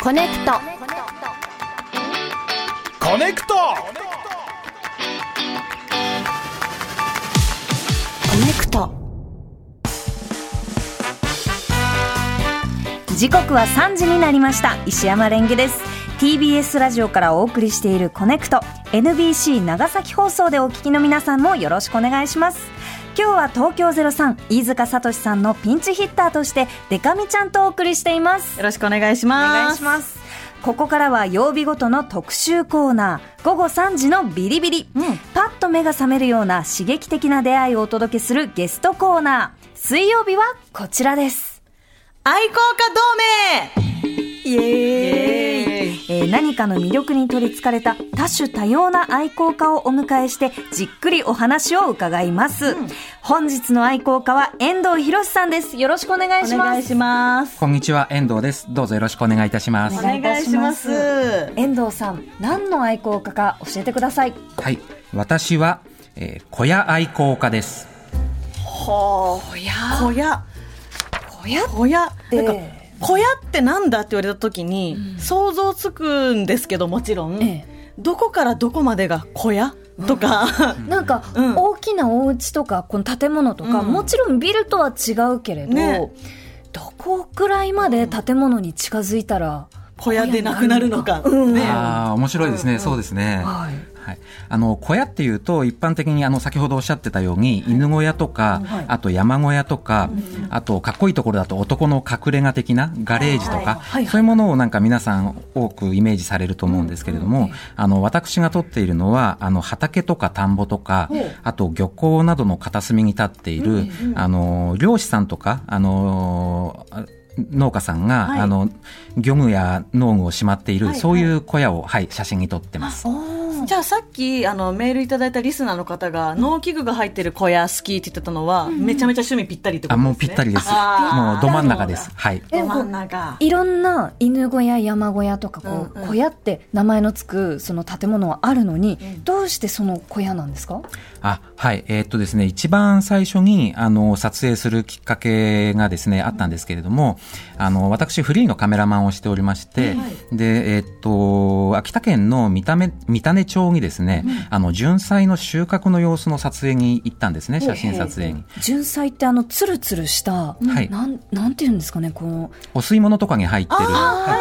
コネクト。コネクト。コネクト。時刻は3時になりました。石山蓮華です。TBS ラジオからお送りしているコネクト。NBC 長崎放送でお聞きの皆さんもよろしくお願いします今日は東京03飯塚悟志さんのピンチヒッターとしてでか美ちゃんとお送りしています。よろしくお願いします。願いします。ここからは曜日ごとの特集コーナー午後3時のビリビリ、パッと目が覚めるような刺激的な出会いをお届けするゲストコーナー。水曜日はこちらです。愛好家同盟。イエーイえー何かの魅力に取りつかれた多種多様な愛好家をお迎えしてじっくりお話を伺います、本日の愛好家は遠藤博さんですよろしくお願いしますお願いします。こんにちは、遠藤です。どうぞよろしくお願いいたします。お願いします遠藤さん何の愛好家か教えてくださいはい。私は、えー小屋愛好家です。小屋？小屋。小屋小屋。てなんか、小屋ってなんだって言われた時に、想像つくんですけど、もちろん。えどこからどこまでが小屋？とか。なんか、うん。大きなお家とかこの建物とか、うん。もちろんビルとは違うけれど、ね。どこくらいまで建物に近づいたら小屋でなくなるのか。うんね。ああ、面白いですね。うん。そうですね。はいはい。あの、小屋っていうと、一般的に、あの、先ほどおっしゃってたように、犬小屋とか、はい。あと山小屋とか、あと、かっこいいところだと男の隠れ家的なガレージとか、はい。そういうものをなんか皆さん多くイメージされると思うんですけれども、あの、私が撮っているのは、あの、畑とか田んぼとか、あと、漁港などの片隅に立っている、あの、漁師さんとか、あの、農家さんが、はい。あの、漁具や農具をしまっている、はい。そういう小屋を、はい、写真に撮ってます。じゃあさっきあのメールいただいたリスナーの方が農機具が入ってる小屋好きって言ってたのは、めちゃめちゃ趣味ぴったりってこあ、とですね。もうぴったりです。もうど真ん中です。はい。ど真ん中。いろんな犬小屋山小屋とかこう、うんうん小屋って名前のつくその建物はあるのに、どうしてその小屋なんですか？あ、はい。えーっとですね、一番最初に、あの、撮影するきっかけがですね、あったんですけれども、あの、私、フリーのカメラマンをしておりまして、で、えーっと、秋田県の三種、三種町にですね、あの、純菜の収穫の様子の撮影に行ったんですね、写真撮影に。純菜ってあのツルツルした、はいなんなんていうんですかねこのお吸い物とかに入ってる。は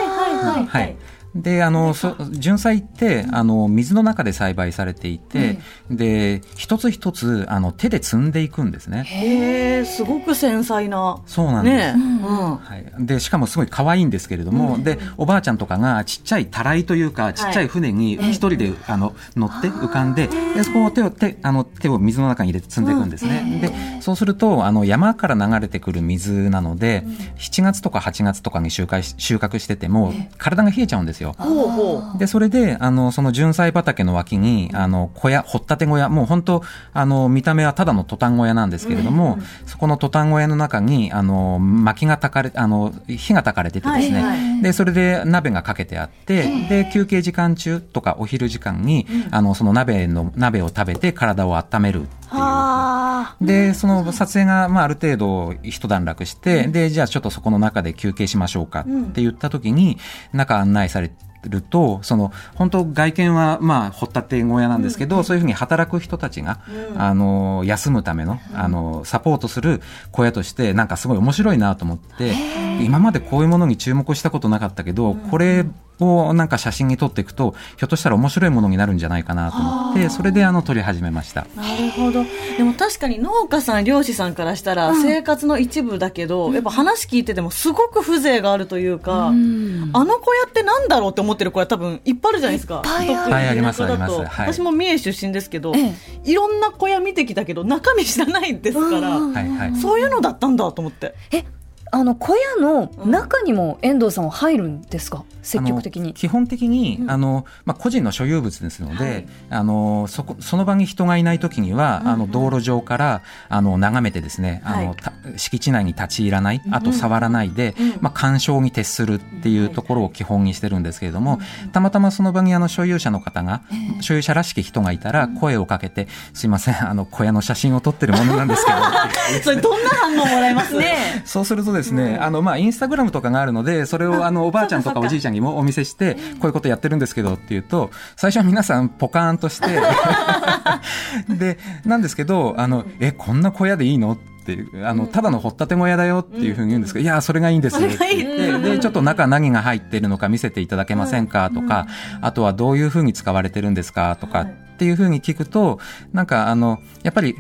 いはいはいはい。で、あの、そ純菜って、あの、水の中で栽培されていて、で、一つ一つ、あの、手で摘んでいくんですね。へえ、すごく繊細な。そうなんです。ね。え。うん。はい、でしかもすごい可愛いんですけれども、でおばあちゃんとかがちっちゃいたらいというかちっちゃい船に一人で、あの乗って浮かんででそこを手を手あの手を水の中に入れて積んでいくんですね、でそうするとあの山から流れてくる水なので、7月とか8月とかに収穫し収穫してても体が冷えちゃうんですよ。ほうほう。で、それで、あの、その純菜畑の脇に、あの、小屋、掘ったて小屋、もう本当あの、見た目はただのトタン小屋なんですけれども、そこのトタン小屋の中に、あの、薪が焚かれ、あの、火が焚かれててですね、はいはで、それで鍋がかけてあって、で、休憩時間中とかお昼時間に、あの、その鍋の、鍋を食べて体を温めるっていう。あで、その撮影が、まあ、ある程度一段落して、で、じゃあちょっとそこの中で休憩しましょうかって言った時に、中案内されると、その、本当外見は、まあ、掘ったて小屋なんですけど、そういうふうに働く人たちが、あの、休むための、あの、サポートする小屋として、なんかすごい面白いなと思って、今までこういうものに注目したことなかったけど、これ、をなんか写真に撮っていくと、ひょっとしたら面白いものになるんじゃないかなと思って、それであの撮り始めました。あ。なるほど。でも確かに農家さん、漁師さんからしたら生活の一部だけど、やっぱ話聞いててもすごく風情があるというか、あの小屋ってなんだろうって思ってる小屋多分いっぱいあるじゃないですか。いっぱいありますありますはい私も三重出身ですけど、えいろんな小屋見てきたけど中身知らないですから。そういうのだったんだと思って。えあの小屋の中にも遠藤さんは入るんですか？積極的に。あの基本的に、あのまあ、個人の所有物ですので、あのそこその場に人がいないときには、あの道路上からあの眺めてですね、あのはい。た敷地内に立ち入らない、あと触らないで、まあ、干渉に徹するっていうところを基本にしてるんですけれども、たまたまその場にあの所有者の方が、所有者らしき人がいたら声をかけて、すいませんあの小屋の写真を撮ってるものなんですけど。それどんな反応もらえますね。そうするとですね。あの、まあ、インスタグラムとかがあるので、それをあの、おばあちゃんとかおじいちゃんにもお見せして、こういうことやってるんですけどっていうと、最初は皆さんポカーンとして、で、なんですけど、あの、え、こんな小屋でいいのっていう、あの、ただの掘ったて小屋だよっていうふうに言うんですけど、いや、それがいいんですって言って、で、ちょっと中何が入ってるのか見せていただけませんかとか、あとはどういうふうに使われてるんですかとかっていうふうに聞くと、なんかあの、やっぱり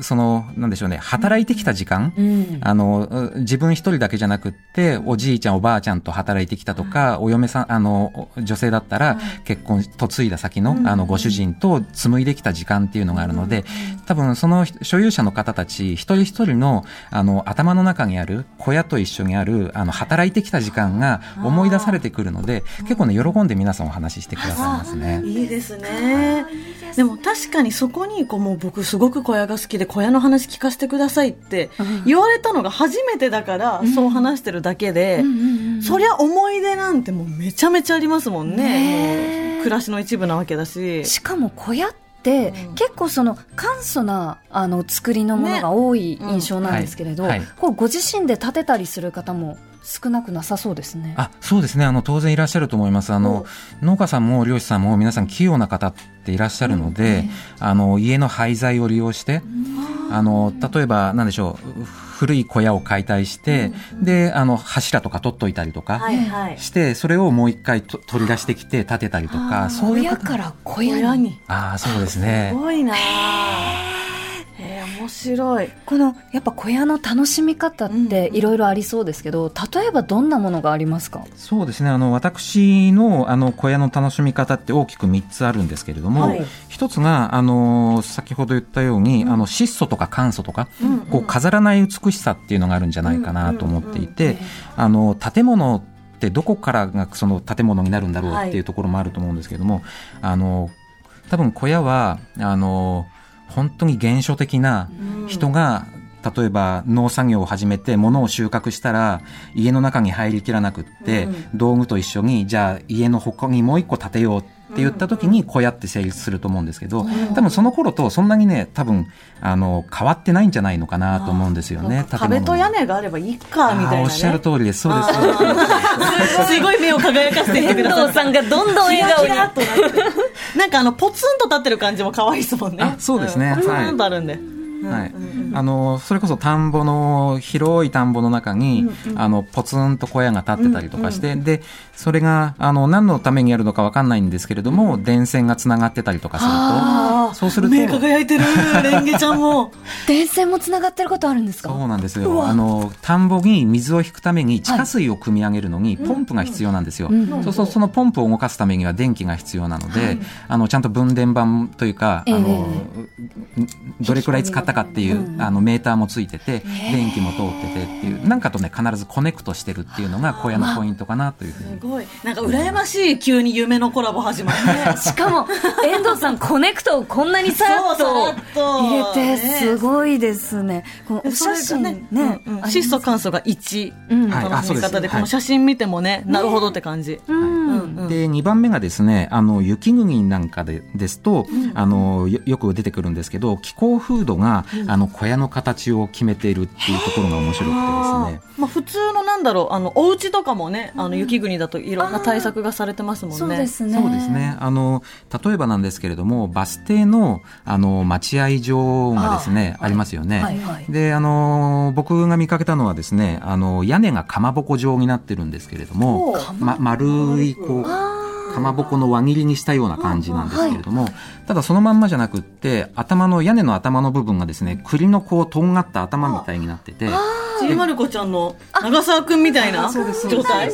その、なんでしょうね、働いてきた時間、うん、あの、自分一人だけじゃなくって、おじいちゃん、おばあちゃんと働いてきたとか、お嫁さん、あの、女性だったら、結婚、嫁いだ先の、あの、ご主人と紡いできた時間っていうのがあるので、多分、その所有者の方たち、一人一人の、あの、頭の中にある、小屋と一緒にある、あの、働いてきた時間が思い出されてくるので、結構ね、喜んで皆さんお話ししてくださいますね。いいですね。でも確かにそこに、こう、もう僕すごく小屋が好きで、小屋の話聞かせてくださいって言われたのが初めてだから、そう話してるだけで、そりゃ思い出なんてもうめちゃめちゃありますもんね。暮らしの一部なわけだし。しかも小屋って、結構その簡素なあの作りのものが多い印象なんですけれど、こうご自身で建てたりする方も少なくなさそうですね。あ、そうですね。あの当然いらっしゃると思います。あの農家さんも漁師さんも皆さん器用な方っていらっしゃるので、うん、あの家の廃材を利用して、あの例えばなんでしょう。古い小屋を解体して、うん、であの柱とか取っといたりとかして、はい。はい、それをもう一回と取り出してきて建てたりとかそういうから小屋に。ああそうですね。すごいな面白い。このやっぱ小屋の楽しみ方っていろいろありそうですけど、うんうん、例えばどんなものがありますか？そうですね。あの私のあの小屋の楽しみ方って大きく3つあるんですけれども、はい、1つがあの先ほど言ったように、うん、あの質素とか簡素とか、うんうん、こう飾らない美しさっていうのがあるんじゃないかなと思っていて、あの建物ってどこからがその建物になるんだろうっていうところもあると思うんですけれども、はい、あの多分小屋はあの本当に原初的な人が、例えば農作業を始めて物を収穫したら家の中に入りきらなくって、道具と一緒にじゃあ家の他にもう一個建てようって言った時に小屋って成立すると思うんですけど、多分その頃とそんなにね、多分、あの、変わってないんじゃないのかなと思うんですよね。壁と屋根があればいいか、みたいな、ね、おっしゃる通りです。そうです。すごい目を輝かせて遠藤さんがどんどん笑顔に。なんかあの、ポツンと立ってる感じも可愛いですもんね。そうですね。ポツンとあるんで。はい、あのそれこそ田んぼの広い田んぼの中に、うんうん、あのポツンと小屋が建ってたりとかして、うんうん、でそれがあの何のためにやるのか分かんないんですけれども、うん、電線がつながってたりとかするとそうすると目輝いてる レンゲちゃんも。電線もつながってることあるんですか？そうなんですよ。あの田んぼに水を引くために地下水を汲み上げるのにポンプが必要なんですよ、そうそうそのポンプを動かすためには電気が必要なので、はい、あのちゃんと分電盤というか、あのどれくらい使ったかっていう、あのメーターもついてて電気も通っててっていうなんかとね必ずコネクトしてるっていうのが小屋のポイントかなというふうに。すごい。なんか羨ましい急に夢のコラボ始まるね。しかも 遠藤さんコネクトをこんなにさらっと入れてすごいですね。このお写真ね。ね、うんうん、質素簡素が1、うん、楽しみ方で、この写真見てもね、なるほどって感じ、で2番目がですねあの雪国なんかでですと、あのよく出てくるんですけど気候風土が、あの小屋の形を決めているっていうところが面白くてですね、まあ、普通のなんだろうあのお家とかもねあの雪国だといろんな対策がされてますもんね。そうですね。そうですね。あの例えばなんですけれどもバス停のあの待合場がですねありますよね。はいはい、であの僕が見かけたのはですねあの屋根がかまぼこ状になってるんですけれども、ま、丸いこう。かまぼこの輪切りにしたような感じなんですけれども、ただそのまんまじゃなくって頭の屋根の頭の部分がですね栗のこうとんがった頭みたいになっててちびまる子ちゃんの長澤君みたいな状態？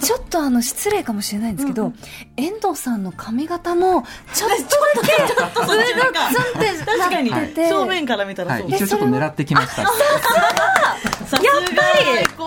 ちょっとあの失礼かもしれないんですけど、遠藤さんの髪型もちょっとだけ上がツンって 確かに。正面から見たらそう、一応ちょっと狙ってきました。やっぱり。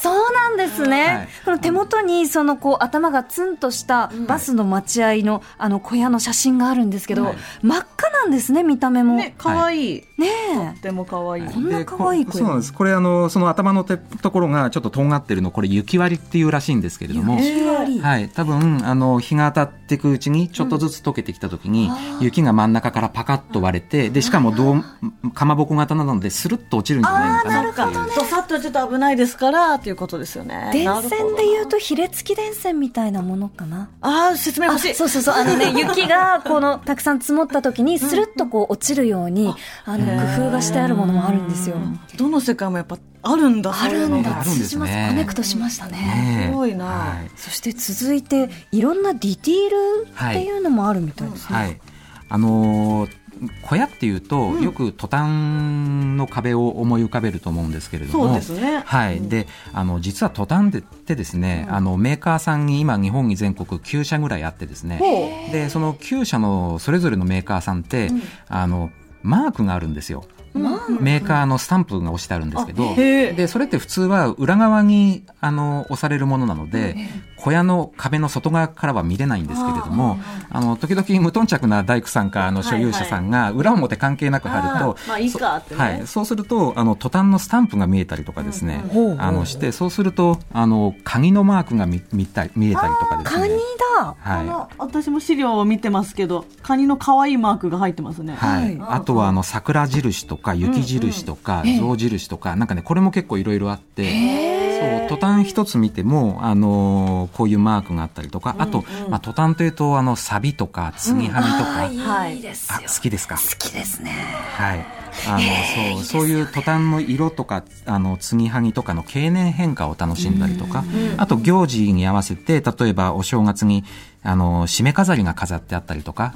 そうなんですね、この手元にそのこう頭がツンとしたバスの待合のあの小屋の写真があるんですけど、真っ赤なんですね見た目も。ね可愛い。ねとっても可愛い。こんな可愛いそうなんです。これあのその頭のてところがちょっととんがってるのこれ雪割りっていうらしいんですけれども、はい、多分あの日が当たっていくうちにちょっとずつ溶けてきた時に、雪が真ん中からパカッと割れてでしかもどうかまぼこ型なのでスルッと落ちるんじゃないのかなっていう。ドサッととちょっと危ないですからっていうことですよね。電線で言うとと、ヒレ付き電線みたいなものかな？ああ説明あ欲しいそうそうそう。あのね、雪が、この、たくさん積もった時に、スルッとこう、落ちるように、あの、工夫がしてあるものもあるんですよ。どの世界もやっぱあるんだあるんだ。あるんですね通じますコネクトしましたね。すごいなはいそして続いて、いろんなディティールっていうのもあるみたいですね。はい。あのー小屋っていうと、よくトタンの壁を思い浮かべると思うんですけれども。そうですねはい。で、あの、実はトタンってですね、あの、メーカーさんに今日本に全国9社ぐらいあってですね。ほで、その9社のそれぞれのメーカーさんって、あの、マークがあるんですよ。メーカーのスタンプが押してあるんですけど、で、それって普通は裏側に、あの、押されるものなので、小屋の壁の外側からは見れないんですけれども、あの、時々無頓着な大工さんか、あの、所有者さんが裏表関係なく貼ると、まあいいかってはい。そうすると、あの、トタンのスタンプが見えたりとかですね、うんあの、して、そうすると、あの、鍵のマークが見見た見えたりとかですカニね。だあのは私も資料を見てますけどカニの可愛いマークが入ってますね。い。はい。はいあとは、あの、桜印とか、雪印とか、象印とか、なんかね、これも結構いろいろあって、そう、トタン一つ見ても、あのーこういうマークがあったりとか、あと、まあ、トタンというと、あの、サビとか、継ぎはぎとか、あ、よ。好きですか？好きですね。はい。あの、そう、そういうトタンの色とか、あの、継ぎはぎとかの経年変化を楽しんだりとか、あと行事に合わせて、例えばお正月に、あの、締め飾りが飾ってあったりとか、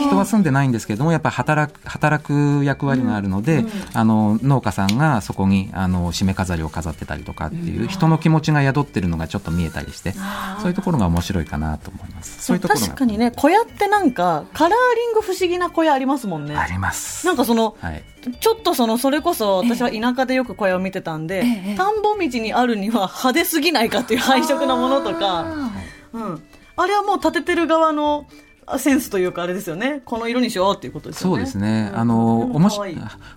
人は住んでないんですけれども、やっぱり働く、働く役割があるので、あの、農家さんがそこに、あの、締め飾りを飾ってたりとかっていう、人の気持ちが宿ってるのがちょっと見えたりして、そういうところが面白いかなと思います。そういうところが。確かにね小屋ってなんかカラーリング不思議な小屋ありますもんね。あります。なんかそのはい。ちょっとそのそれこそ私は田舎でよく小屋を見てたんで、ええ田んぼ道にあるには派手すぎないかっていう配色なものとか、うん、あれはもう建ててる側のあセンスというかあれですよね。この色にしようっていうことですよね。そうですね。うん。あの、でおもし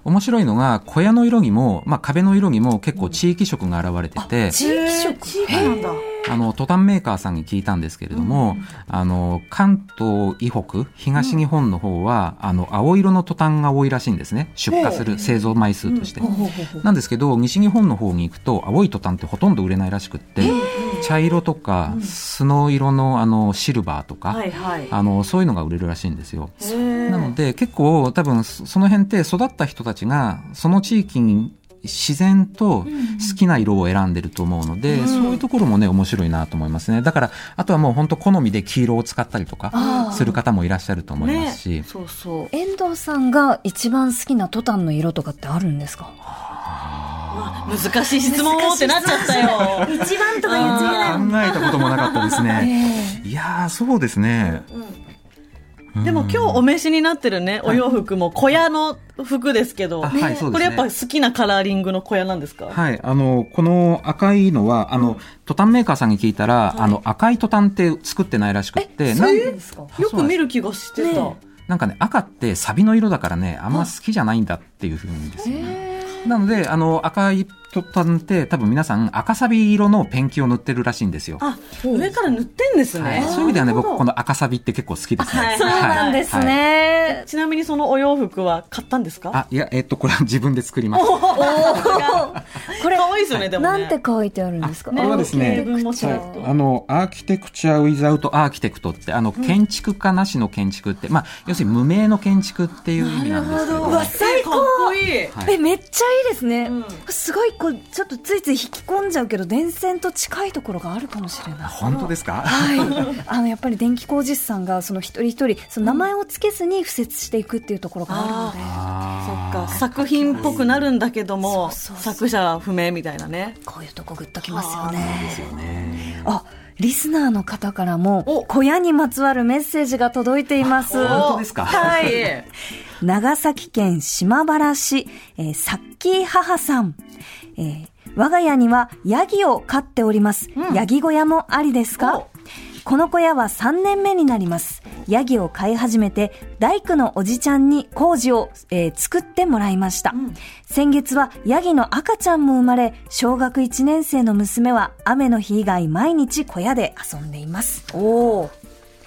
面白いのが、小屋の色にも、まあ壁の色にも結構地域色が現れてて、地域へー色。地域なんだあの、トタンメーカーさんに聞いたんですけれども、あの、関東以北、東日本の方は、あの、青色のトタンが多いらしいんですね。出荷する製造枚数として。なんですけど、西日本の方に行くと、青いトタンってほとんど売れないらしくって、茶色とか、スノー色の、あの、シルバーとか、はいはい。あの、そういうのが売れるらしいんですよ。なので結構多分そその辺って育った人たちがその地域に自然と好きな色を選んでると思うので、そういうところもね面白いなと思いますね。だからあとはもう本当好みで黄色を使ったりとかする方もいらっしゃると思いますし、ね、そうそう。遠藤さんが一番好きなトタンの色とかってあるんですか？難しい質問をってなっちゃったよ。一番とか言ってない。考えたこともなかったですね。いやーそうですねでも今日お召しになってるね、お洋服も。小屋の服ですけど、あはいこれやっぱ好きなカラーリングの小屋なんですか、はい。あの、この赤いのは、あの、トタンメーカーさんに聞いたら、あの、赤いトタンって作ってないらしくって、なんですか？よく見る気がしてた。ねなんかね、赤ってサビの色だからね、あんま好きじゃないんだっていうふうにですよね。なので、あの、赤いトタンって多分皆さん赤サビ色のペンキを塗ってるらしいんですよ。あ、上から塗ってんですね。はい、そういう意味ではね、僕この赤サビって結構好きですね。はいそうなんですはい。ね。ちなみにそのお洋服は買ったんですか？あ、いや、えっと、これは自分で作りました。これ、可愛いですよね、でもね。なんて書いてあるんですか？これはですねあの、アーキテクチャ・ウィザウト・アーキテクトって、あの、建築家なしの建築って、まあ、要するに無名の建築っていう意味なんですけど。うわ最高かっこいいえ、めっちゃいいですね。うんすごい、こう、ちょっとついつい引き込んじゃうけど、電線と近いところがあるかもしれない。本当ですか？はい。あの、やっぱり電気工事士さんが、その一人一人、その名前を付けずに敷設していくっていうところがあるので。そっか、作品っぽくなるんだけども、そうそうそう作者は不明みたいなね。こういうとこグッときますよはあね。あ、リスナーの方からもお、小屋にまつわるメッセージが届いています。本当ですか？はい。え 長崎県島原市、えー、さっきー母さん。えー我が家にはヤギを飼っております。ヤギ小屋もありですか？おこの小屋は3年目になります。ヤギを飼い始めて、大工のおじちゃんに工事を、えー作ってもらいました。先月はヤギの赤ちゃんも生まれ、小学1年生の娘は雨の日以外毎日小屋で遊んでいます。おー。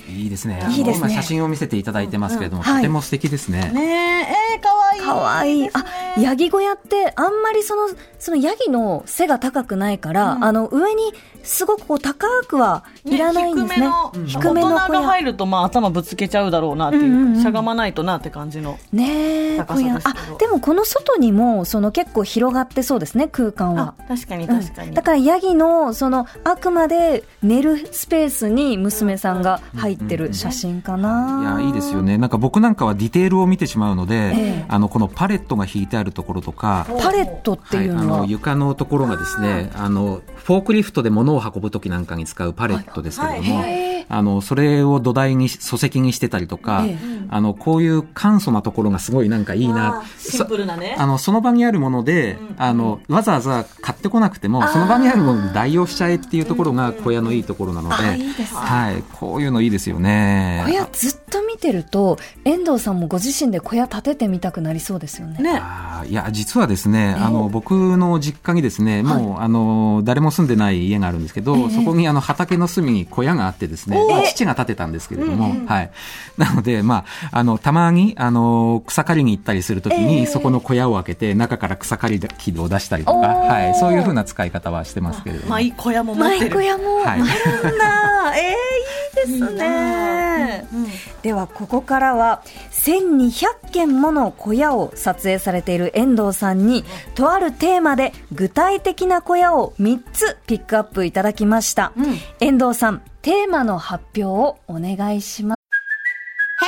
いいですね。いいですね。写真を見せていただいてますけれども、うんはい。とても素敵ですね。ねえ、えー、かわいい。かわいい。あ、ヤギ小屋ってあんまりその、そのヤギの背が高くないから、うん。あの上にすごくこう高くはいらないんですね。低めの大人が入るとまあ頭ぶつけちゃうだろうなっていう,、うんうんうん。しゃがまないとなって感じのねえ、ですけど。あ、でもこの外にも、その結構広がってそうですね、空間は。あ。確かにうん。確かに、だからヤギのそのあくまで寝るスペースに娘さんが入ってる写真かな。いやいいですよね。なんか僕なんかはディテールを見てしまうので、ええ。あのこのパレットが引いてあるところとか、パレットっていうは？い、あのは、の床のところがですねあのフォークリフトで物を運ぶ時なんかに使うパレットですけれども、へえあのそれを土台に礎石にしてたりとか、えあのこういう簡素なところがすごいなんかいいあなーシンプルなね。そあのその場にあるもので、あのわざわざ買ってこなくてもその場にあるものに代用しちゃえっていうところが小屋のいいところなので、あいいではい、こういうのいいですよね。小屋ずっと見てると、遠藤さんもご自身で小屋建ててみたくなりそうですよね。ねいや実はですね、あの僕の実家にですねもう、あの誰も住んでない家があるんですけど、そこにあの畑の隅に小屋があってですね、まあ父が建てたんですけれども、はい、なので、まあ、あのたまにあの草刈りに行ったりするときに、そこの小屋を開けて中から草刈り機を出したりとか、はい、そういうふうな使い方はしてますけれども。マイ小屋も持っマイてる小屋も。はい。あるんだ。えー、いいですね。ではここからは1200件もの小屋を撮影されている遠藤さんにとあるテーマで具体的な小屋を3つピックアップいただきました、遠藤さんテーマの発表をお願いします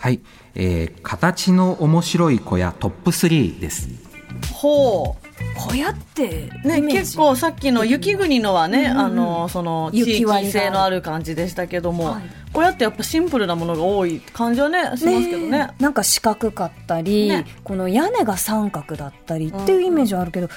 はい、えー形の面白い小屋トップ3です。ほ小屋ってうね結構さっきの雪国のはね、あのその地域性のある感じでしたけども、はいこうやってやっぱシンプルなものが多い感じはねしますけどね。なんか四角かったり、ね。この屋根が三角だったりっていうイメージはあるけど、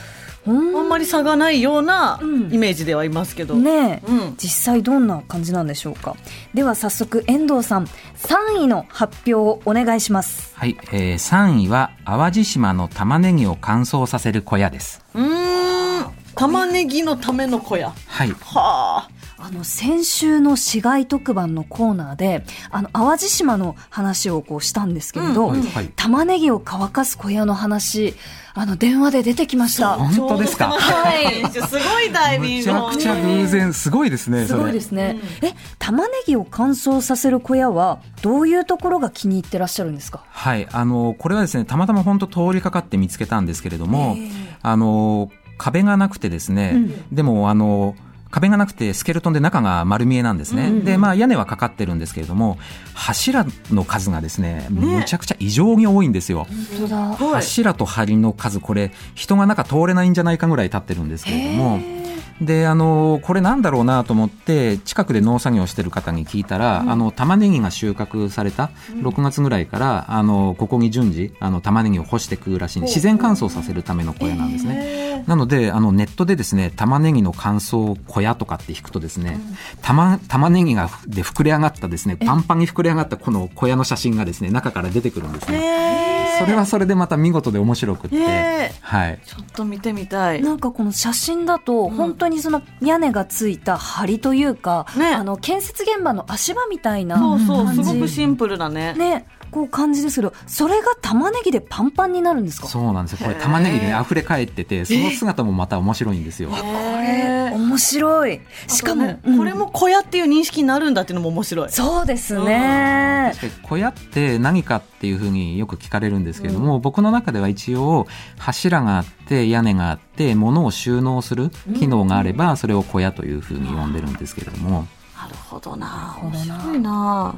うん。あんまり差がないようなうん。イメージではいますけど、ねえ、うん。実際どんな感じなんでしょうか。では早速遠藤さん3位の発表をお願いします。はい、えー3位は淡路島の玉ねぎを乾燥させる小屋です。うーん。玉ねぎのための小屋。はい、はああの先週の市街特番のコーナーであの淡路島の話をこうしたんですけれど、はいはい。玉ねぎを乾かす小屋の話あの電話で出てきました。本当ですか？はい。すごいタイミンむグちゃくちゃ偶然、すごいですね、すごいですね、え玉ねぎを乾燥させる小屋はどういうところが気に入ってらっしゃるんですか？はい、あの、これはですね、たまたま本当通りかかって見つけたんですけれども、あの、壁がなくてですね、でも、あの、壁がなくてスケルトンで中が丸見えなんですね。で、まあ屋根はかかってるんですけれども、柱の数がですね、むちゃくちゃ異常に多いんですよ。柱と梁の数、これ、人が中通れないんじゃないかぐらい立ってるんですけれども、で、あの、これなんだろうなと思って、近くで農作業してる方に聞いたら、あの、玉ねぎが収穫された6月ぐらいから、あの、ここに順次、あの、玉ねぎを干していくらしい自然乾燥させるための小屋なんですね。なので、あの、ネットでですね、玉ねぎの乾燥小屋とかって引くとですね、玉、玉ねぎが、で膨れ上がったですね、パンパンに膨れ上がったこの小屋の写真がですね、中から出てくるんですね。それはそれでまた見事で面白くって、はい。ちょっと見てみたい。なんかこの写真だと本当にその屋根がついた梁というか、ね。あの建設現場の足場みたいなそうそうすごくシンプルだね。ねこう感じですけどそれが玉ねぎでパンパンになるんですか？そうなんですよ。これ玉ねぎで溢れ返ってて、その姿もまた面白いんですよ。これ。面白い。しかも、ねうん。これも小屋っていう認識になるんだっていうのも面白い。そうですね、で小屋って何かっていうふうによく聞かれるんですけれども、僕の中では一応柱があって屋根があって物を収納する機能があれば、それを小屋というふうに呼んでるんですけれども、なるほどな。るほどな。面白いな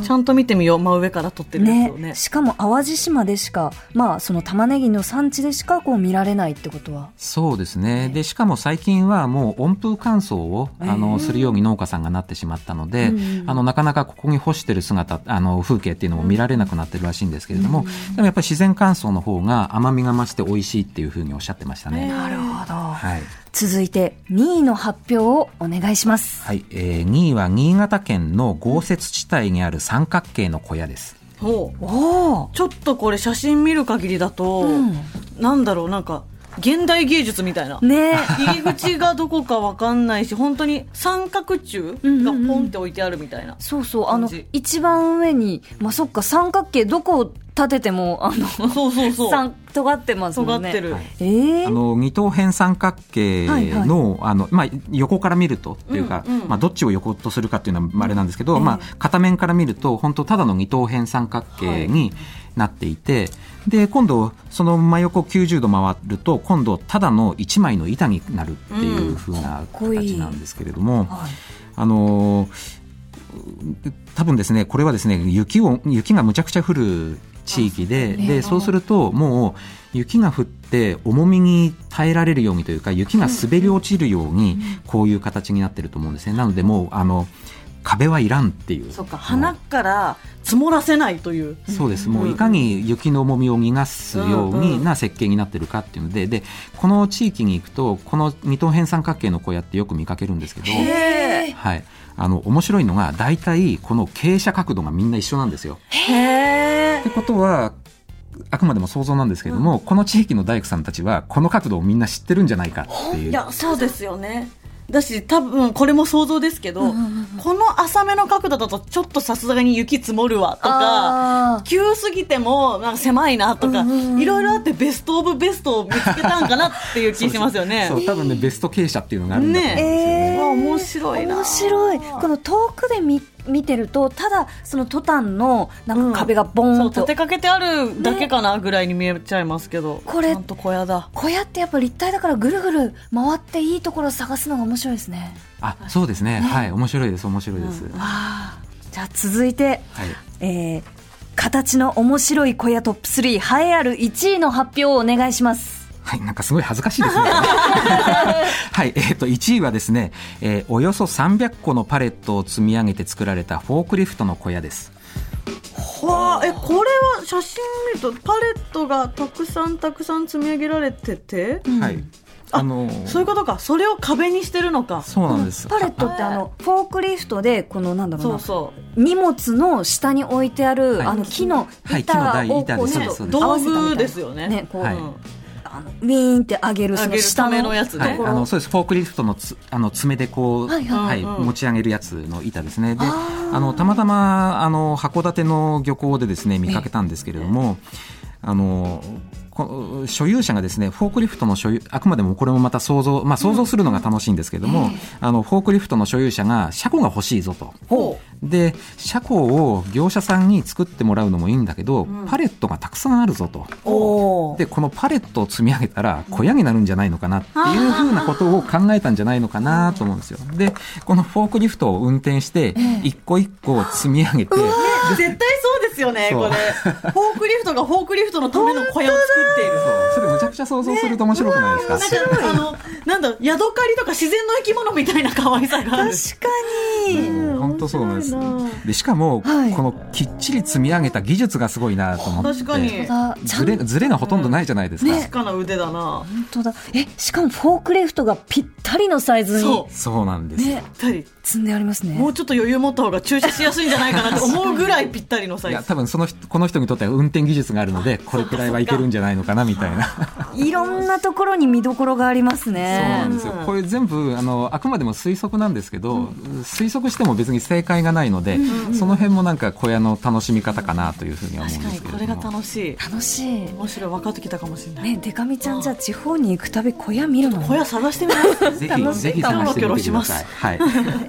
ちゃんと見てみよう真上から撮ってるやつをねね、しかも淡路島でしか、まあ、その玉ねぎの産地でしかこう見られないってことは。そうですね。で、しかも最近はもう温風乾燥を、あの、するように農家さんがなってしまったので、あの、なかなかここに干してる姿、あの、風景っていうのも見られなくなってるらしいんですけれども、でもやっぱり自然乾燥の方が甘みが増して美味しいっていうふうにおっしゃってましたね。なるほど。はい。続いて、2位の発表をお願いします。はい。えー、2位は新潟県の豪雪地帯にある三角形の小屋です。ほうおーちょっとこれ写真見る限りだと、うんなんだろうなんか現代芸術みたいな。ね。入り口がどこかわかんないし本当に三角柱がポンって置いてあるみたいな、そうそう、あの一番上に、まあ、そっか、三角形、どこを立てても、あの、そうそうそう。三尖ってますもんね。尖ってる、ええあの二等辺三角形の,、はいあのまあ、横から見るとっていうか、うんうんまあ、どっちを横とするかっていうのはあれなんですけど、ええまあ、片面から見ると本当ただの二等辺三角形になっていて、で今度その真横90度回ると今度ただの一枚の板になるっていう風なこいい。形なんですけれども、はい。あのー多分ですねこれはですね雪を雪がむちゃくちゃ降る地域ででそうするともう雪が降って重みに耐えられるようにというか雪が滑り落ちるようにこういう形になってると思うんですね。なのでもうあの壁はいらんっていう。そっか花から積もらせないという。そうです。もういかに雪の重みを逃がすよううんうん。にな設計になってるかっていうのででこの地域に行くとこの二等辺三角形の小屋ってよく見かけるんですけどはい、あの面白いのが大体この傾斜角度がみんな一緒なんですよ。へってことはあくまでも想像なんですけれども、この地域の大工さんたちはこの角度をみんな知ってるんじゃないかっていう。いやそうですよねだし多分これも想像ですけど、この浅めの角度だとちょっとさすがに雪積もるわとかあ急すぎてもなんか狭いなとか、いろいろあってベストオブベストを見つけたんかなっていう気しますよね。そう多分ねベスト傾斜っていうのがあるんだと思うんですよね。わ面白いな。面白い。この遠くで見見てると、ただ、そのトタンの、なんか壁がボーンと。立てかけてあるだけかなぐらいに見えちゃいますけど、これちゃんと小屋だ。小屋ってやっぱ立体だからぐるぐる回っていいところを探すのが面白いですね。あそうですねはい面白いです面白いです。じゃあ続いて、はいえー、形の面白い小屋トップ3、栄えある1位の発表をお願いします。はい、なんかすごい恥ずかしいですね。はい、えっ、と、1位はですね、えーおよそ300個のパレットを積み上げて作られたフォークリフトの小屋です。わあえこれは写真見るとパレットがたくさんたくさん積み上げられてて、はい。あのーそういうことか。それを壁にしてるのか。そうなんです。パレットってあの、フォークリフトで、このなんだろうな、そうそ荷物の下に置いてある、はい。あの木のはい板木の台をそうですう道具ですよね。ねこうはいうんあのウィーンって上げるその下のやつね。はい、あのそうです。フォークリフトのつあの爪でこう、ははい持ち上げるやつの板ですね。であのたまたまあの函館の漁港でですね見かけたんですけれどもあのこ所有者がですねフォークリフトの所有あくまでもこれもまた想像、まあ、想像するのが楽しいんですけれども、あのフォークリフトの所有者が車庫が欲しいぞと。ほで車庫を業者さんに作ってもらうのもいいんだけど、パレットがたくさんあるぞと。でこのパレットを積み上げたら小屋になるん。じゃないのかなっていうふうなことを考えたんじゃないのかなと思うんですよ。でこのフォークリフトを運転して一個一個積み上げて、う絶対そうですよねこれ。フォークリフトがフォークリフトのための小屋を作っている。それむちゃくちゃ想像すると面白くないですか、なんかあのなんだヤドカリとか自然の生き物みたいな可愛さがある。確かに、本当そうなんです。でしかも、はい。このきっちり積み上げた技術がすごいなと思って。確かに。ずれずれがほとんどないじゃないですか、確かな腕だな。本当だ。えしかもフォークリフトがぴったりのサイズに。そう。そうなんです、ね。ぴったり積んでありますね。もうちょっと余裕持った方が駐車しやすいんじゃないかなって 思うぐらいぴったりのサイズ。いや多分その人この人にとっては運転技術があるのでこれくらいはいけるんじゃないのかなみたいな。いろんなところに見どころがありますそうなねんですよ。これ全部あのあくまでも推測なんですけど、推測しても別に正解がないので、その辺もなんか小屋の楽しみ方かなというふうには思うん確かにこれですけれども。が楽しい。楽しい。面白い分かってきたかもしれない、ねデカミちゃんじゃあ地方に行くたび小屋見るの？小屋探してみます。ぜ楽しい。ひぜひ探してみてください。はい。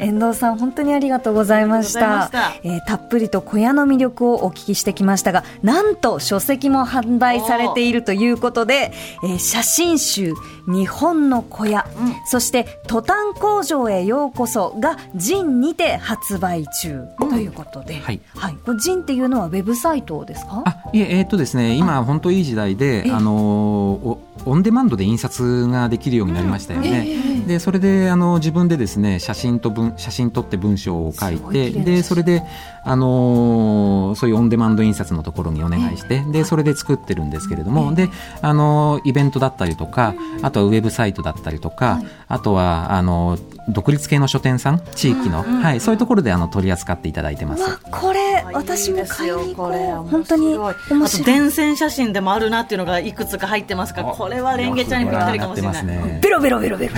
遠藤さん本当にありがとうございました。まえーたっぷりと小屋の魅力をお聞きしてきましたがなんと書籍も販売されているということで、えー写真集「日本の小屋」そして「トタン工場へようこそ」がジンにて発売中ということで、はい。これジンっていうのはウェブサイトですか？あいええーっとですね今本当いい時代であのおオンデマンドで印刷ができるようになりましたよね、でそれであの自分でですね写真と文写真撮って文章を書いてでそれであのそういうオンデマンド印刷のところにお願いしてでそれで作ってるんですけれどもであのイベントだったりとかあとはウェブサイトだったりとかあとはあの独立系の書店さん地域の、はい、そういうところであの取り扱っていただいてます。わこれ私も買いに行こう。本当に面あと白い。電線写真でもあるなっていうのがいくつか入ってますからこれはレンゲちゃんにぴったりかもしれない。ベロベロベロベロ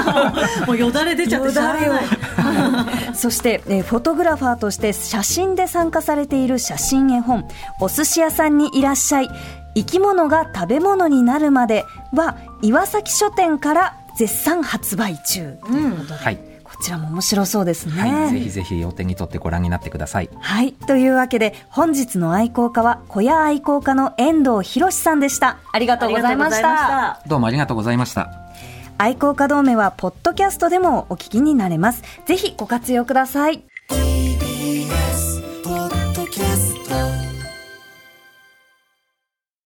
もうよだれ出ちゃってしゃあない。そして、えーフォトグラファーとして写真で参加されている写真絵本「お寿司屋さんにいらっしゃい生き物が食べ物になるまで」は岩崎書店から絶賛発売中ということで、はいこちらも面白そうですね。はい、ぜひぜひお手に取ってご覧になってください。はい。というわけで、本日の愛好家は、小屋愛好家の遠藤博さんでした。ありがとうございました。どうもありがとうございました。愛好家同盟は、ポッドキャストでもお聞きになれます。ぜひご活用ください。